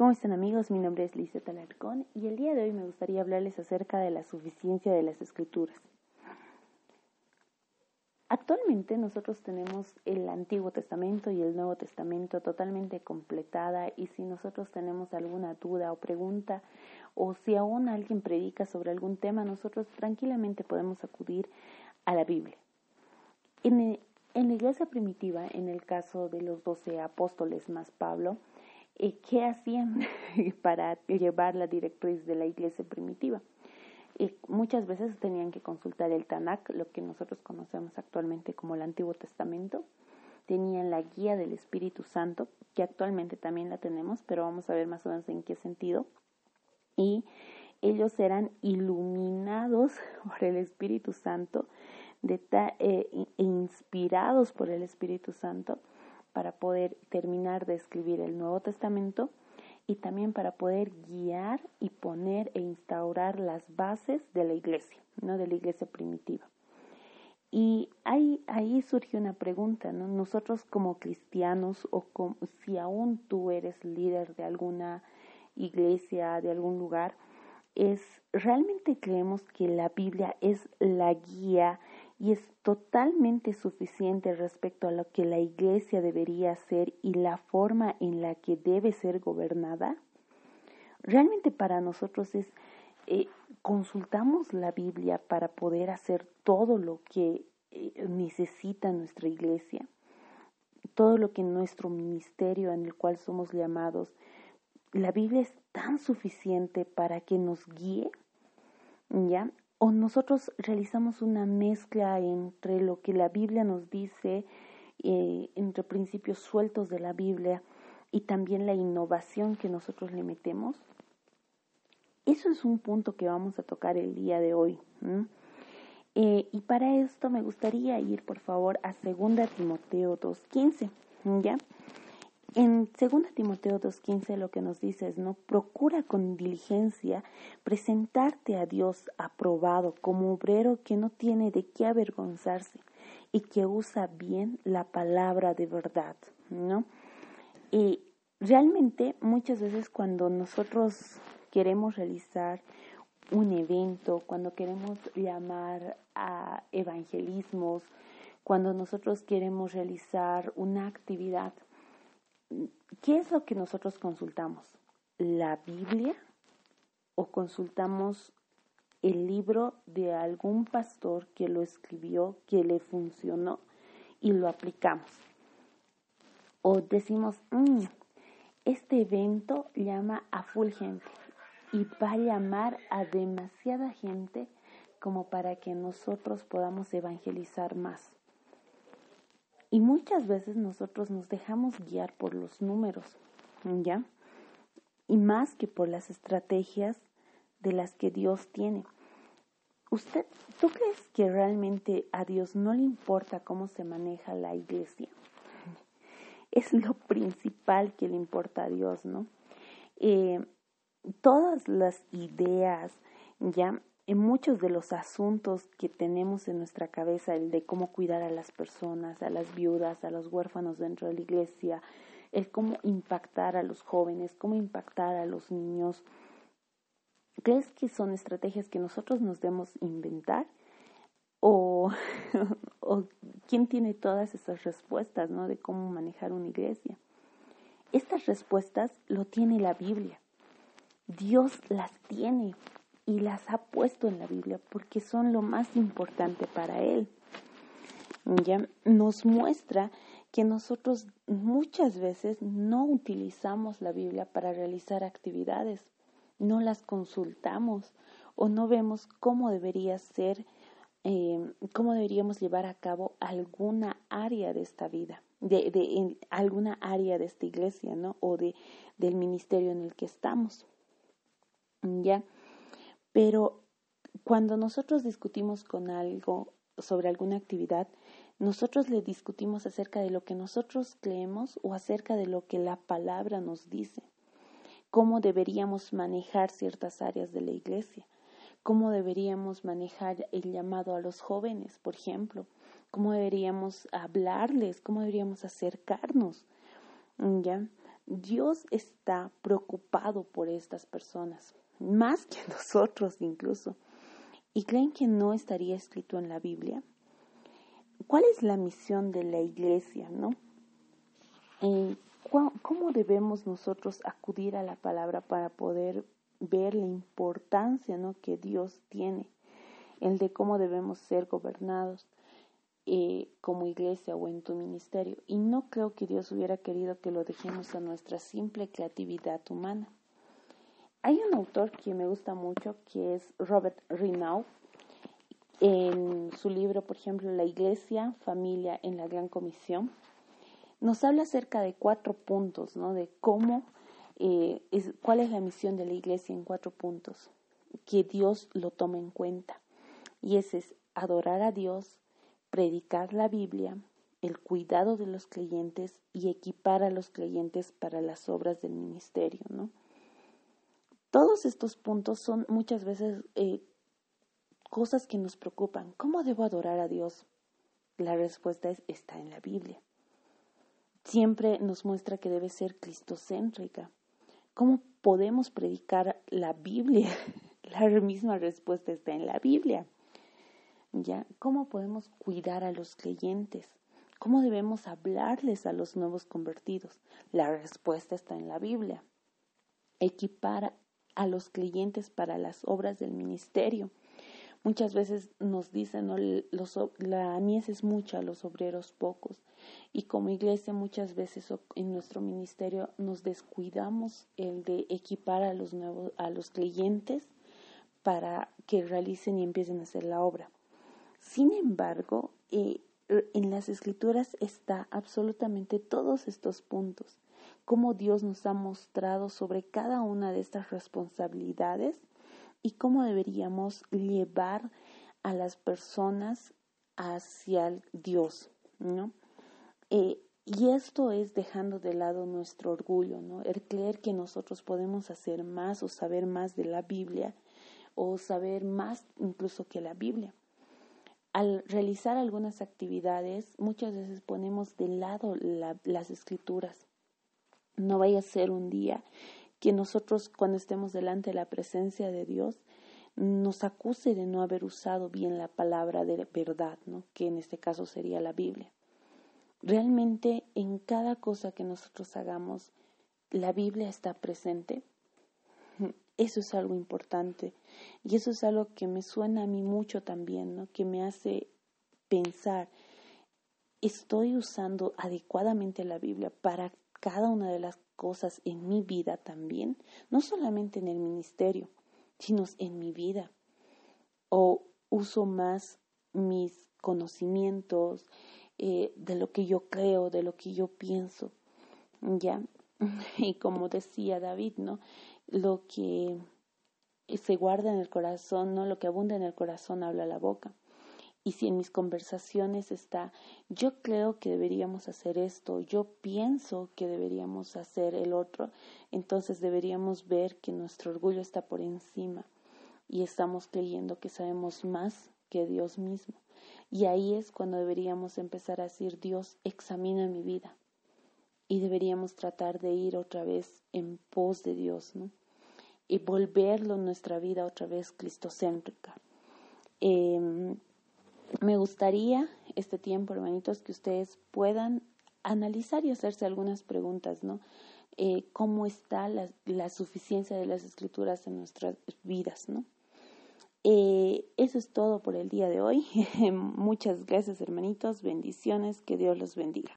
¿Cómo están amigos? Mi nombre es Lizeth Alarcón y el día de hoy me gustaría hablarles acerca de la suficiencia de las escrituras. Actualmente nosotros tenemos el Antiguo Testamento y el Nuevo Testamento totalmente completada y si nosotros tenemos alguna duda o pregunta o si aún alguien predica sobre algún tema, nosotros tranquilamente podemos acudir a la Biblia. En, en la iglesia primitiva, en el caso de los doce apóstoles más Pablo, ¿qué hacían para llevar la directriz de la iglesia primitiva? Y muchas veces tenían que consultar el Tanakh, lo que nosotros conocemos actualmente como el Antiguo Testamento. Tenían la guía del Espíritu Santo, que actualmente también la tenemos, pero vamos a ver más o menos en qué sentido. Y ellos eran iluminados por el Espíritu Santo de eh, e inspirados por el Espíritu Santo para poder terminar de escribir el Nuevo Testamento y también para poder guiar y poner e instaurar las bases de la iglesia, ¿no? de la iglesia primitiva. Y ahí, ahí surge una pregunta, ¿no? Nosotros como cristianos o si aún tú eres líder de alguna iglesia, de algún lugar, es realmente creemos que la Biblia es la guía y es totalmente suficiente respecto a lo que la Iglesia debería ser y la forma en la que debe ser gobernada? Realmente para nosotros es, eh, consultamos la Biblia para poder hacer todo lo que eh, necesita nuestra Iglesia, todo lo que nuestro ministerio en el cual somos llamados, la Biblia es tan suficiente para que nos guíe, ¿ya? O nosotros realizamos una mezcla entre lo que la Biblia nos dice, eh, entre principios sueltos de la Biblia y también la innovación que nosotros le metemos. Eso es un punto que vamos a tocar el día de hoy. Eh, y para esto me gustaría ir, por favor, a 2 Timoteo 2.15. ¿Ya? En 2 Timoteo 2.15 lo que nos dice es, ¿no? Procura con diligencia presentarte a Dios aprobado como obrero que no tiene de qué avergonzarse y que usa bien la palabra de verdad, ¿no? Y realmente muchas veces cuando nosotros queremos realizar un evento, cuando queremos llamar a evangelismos, cuando nosotros queremos realizar una actividad, ¿qué es lo que nosotros consultamos? ¿La Biblia o consultamos el libro de algún pastor que lo escribió, que le funcionó y lo aplicamos? O decimos, mm, este evento llama a full gente y va a llamar a demasiada gente como para que nosotros podamos evangelizar más. Y muchas veces nosotros nos dejamos guiar por los números, ¿ya? Y más que por las estrategias de las que Dios tiene. ¿Usted, tú crees que realmente a Dios no le importa cómo se maneja la iglesia? Es lo principal que le importa a Dios, ¿no? Eh, todas las ideas, ya en muchos de los asuntos que tenemos en nuestra cabeza, el de cómo cuidar a las personas, a las viudas, a los huérfanos dentro de la iglesia, el cómo impactar a los jóvenes, cómo impactar a los niños, ¿crees que son estrategias que nosotros nos debemos inventar? ¿O, o quién tiene todas esas respuestas ¿no? de cómo manejar una iglesia? Estas respuestas lo tiene la Biblia. Dios las tiene y las ha puesto en la Biblia porque son lo más importante para Él. Ya nos muestra que nosotros muchas veces no utilizamos la Biblia para realizar actividades, no las consultamos o no vemos cómo debería ser, eh, cómo deberíamos llevar a cabo alguna área de esta vida, de, de alguna área de esta iglesia, ¿no? O de, del ministerio en el que estamos. Ya pero cuando nosotros discutimos con algo sobre alguna actividad, nosotros le discutimos acerca de lo que nosotros creemos o acerca de lo que la palabra nos dice, cómo deberíamos manejar ciertas áreas de la iglesia, cómo deberíamos manejar el llamado a los jóvenes, por ejemplo, cómo deberíamos hablarles, cómo deberíamos acercarnos, ¿ya? Dios está preocupado por estas personas, más que nosotros incluso. ¿Y creen que no estaría escrito en la Biblia? ¿Cuál es la misión de la iglesia, no? Eh, ¿Cómo debemos nosotros acudir a la palabra para poder ver la importancia ¿no? que Dios tiene, el de cómo debemos ser gobernados eh, como iglesia o en tu ministerio? Y no creo que Dios hubiera querido que lo dejemos a nuestra simple creatividad humana. Hay un autor que me gusta mucho que es Robert Renaud. En su libro, por ejemplo, La Iglesia, Familia en la Gran Comisión, nos habla acerca de cuatro puntos, ¿no? De cómo, eh, es, cuál es la misión de la iglesia en cuatro puntos, que Dios lo tome en cuenta. Y ese es adorar a Dios, predicar la Biblia, el cuidado de los creyentes y equipar a los creyentes para las obras del ministerio, ¿no? Todos estos puntos son muchas veces eh, cosas que nos preocupan. ¿Cómo debo adorar a Dios? La respuesta es, está en la Biblia siempre nos muestra que debe ser cristocéntrica. ¿Cómo podemos predicar la Biblia? La misma respuesta está en la Biblia. ¿Ya? ¿Cómo podemos cuidar a los creyentes? ¿Cómo debemos hablarles a los nuevos convertidos? La respuesta está en la Biblia. Equipar a los creyentes para las obras del ministerio. Muchas veces nos dicen, ¿no? Los, la mies es mucha, los obreros pocos. Y como iglesia muchas veces en nuestro ministerio nos descuidamos el de equipar a los nuevos, a los creyentes para que realicen y empiecen a hacer la obra. Sin embargo, eh, en las escrituras está absolutamente todos estos puntos, cómo Dios nos ha mostrado sobre cada una de estas responsabilidades y cómo deberíamos llevar a las personas hacia Dios, ¿no? Eh, y esto es dejando de lado nuestro orgullo, ¿no? El creer que nosotros podemos hacer más o saber más de la Biblia o saber más incluso que la Biblia. Al realizar algunas actividades, muchas veces ponemos de lado las escrituras. No vaya a ser un día que nosotros cuando estemos delante de la presencia de Dios nos acuse de no haber usado bien la palabra de verdad, ¿no? que en este caso sería la Biblia. Realmente en cada cosa que nosotros hagamos, la Biblia está presente. Eso es algo importante y eso es algo que me suena a mí mucho también, ¿no? que me hace pensar, ¿estoy usando adecuadamente la Biblia para cada una de las cosas en mi vida también, no solamente en el ministerio, sino en mi vida. O uso más mis conocimientos eh, de lo que yo creo, de lo que yo pienso. ¿Ya? Y como decía David, ¿no? Lo que se guarda en el corazón, ¿no? Lo que abunda en el corazón habla la boca y si en mis conversaciones está, yo creo que deberíamos hacer esto, yo pienso que deberíamos hacer el otro, entonces deberíamos ver que nuestro orgullo está por encima y estamos creyendo que sabemos más que Dios mismo. Y ahí es cuando deberíamos empezar a decir, Dios, examina mi vida. Y deberíamos tratar de ir otra vez en pos de Dios, ¿no? Y volverlo nuestra vida otra vez cristocéntrica. Eh, me gustaría este tiempo, hermanitos, que ustedes puedan analizar y hacerse algunas preguntas, ¿no? Eh, ¿Cómo está la, suficiencia de las escrituras en nuestras vidas, ¿no? Eh, eso es todo por el día de hoy. Muchas gracias, hermanitos. Bendiciones. Que Dios los bendiga.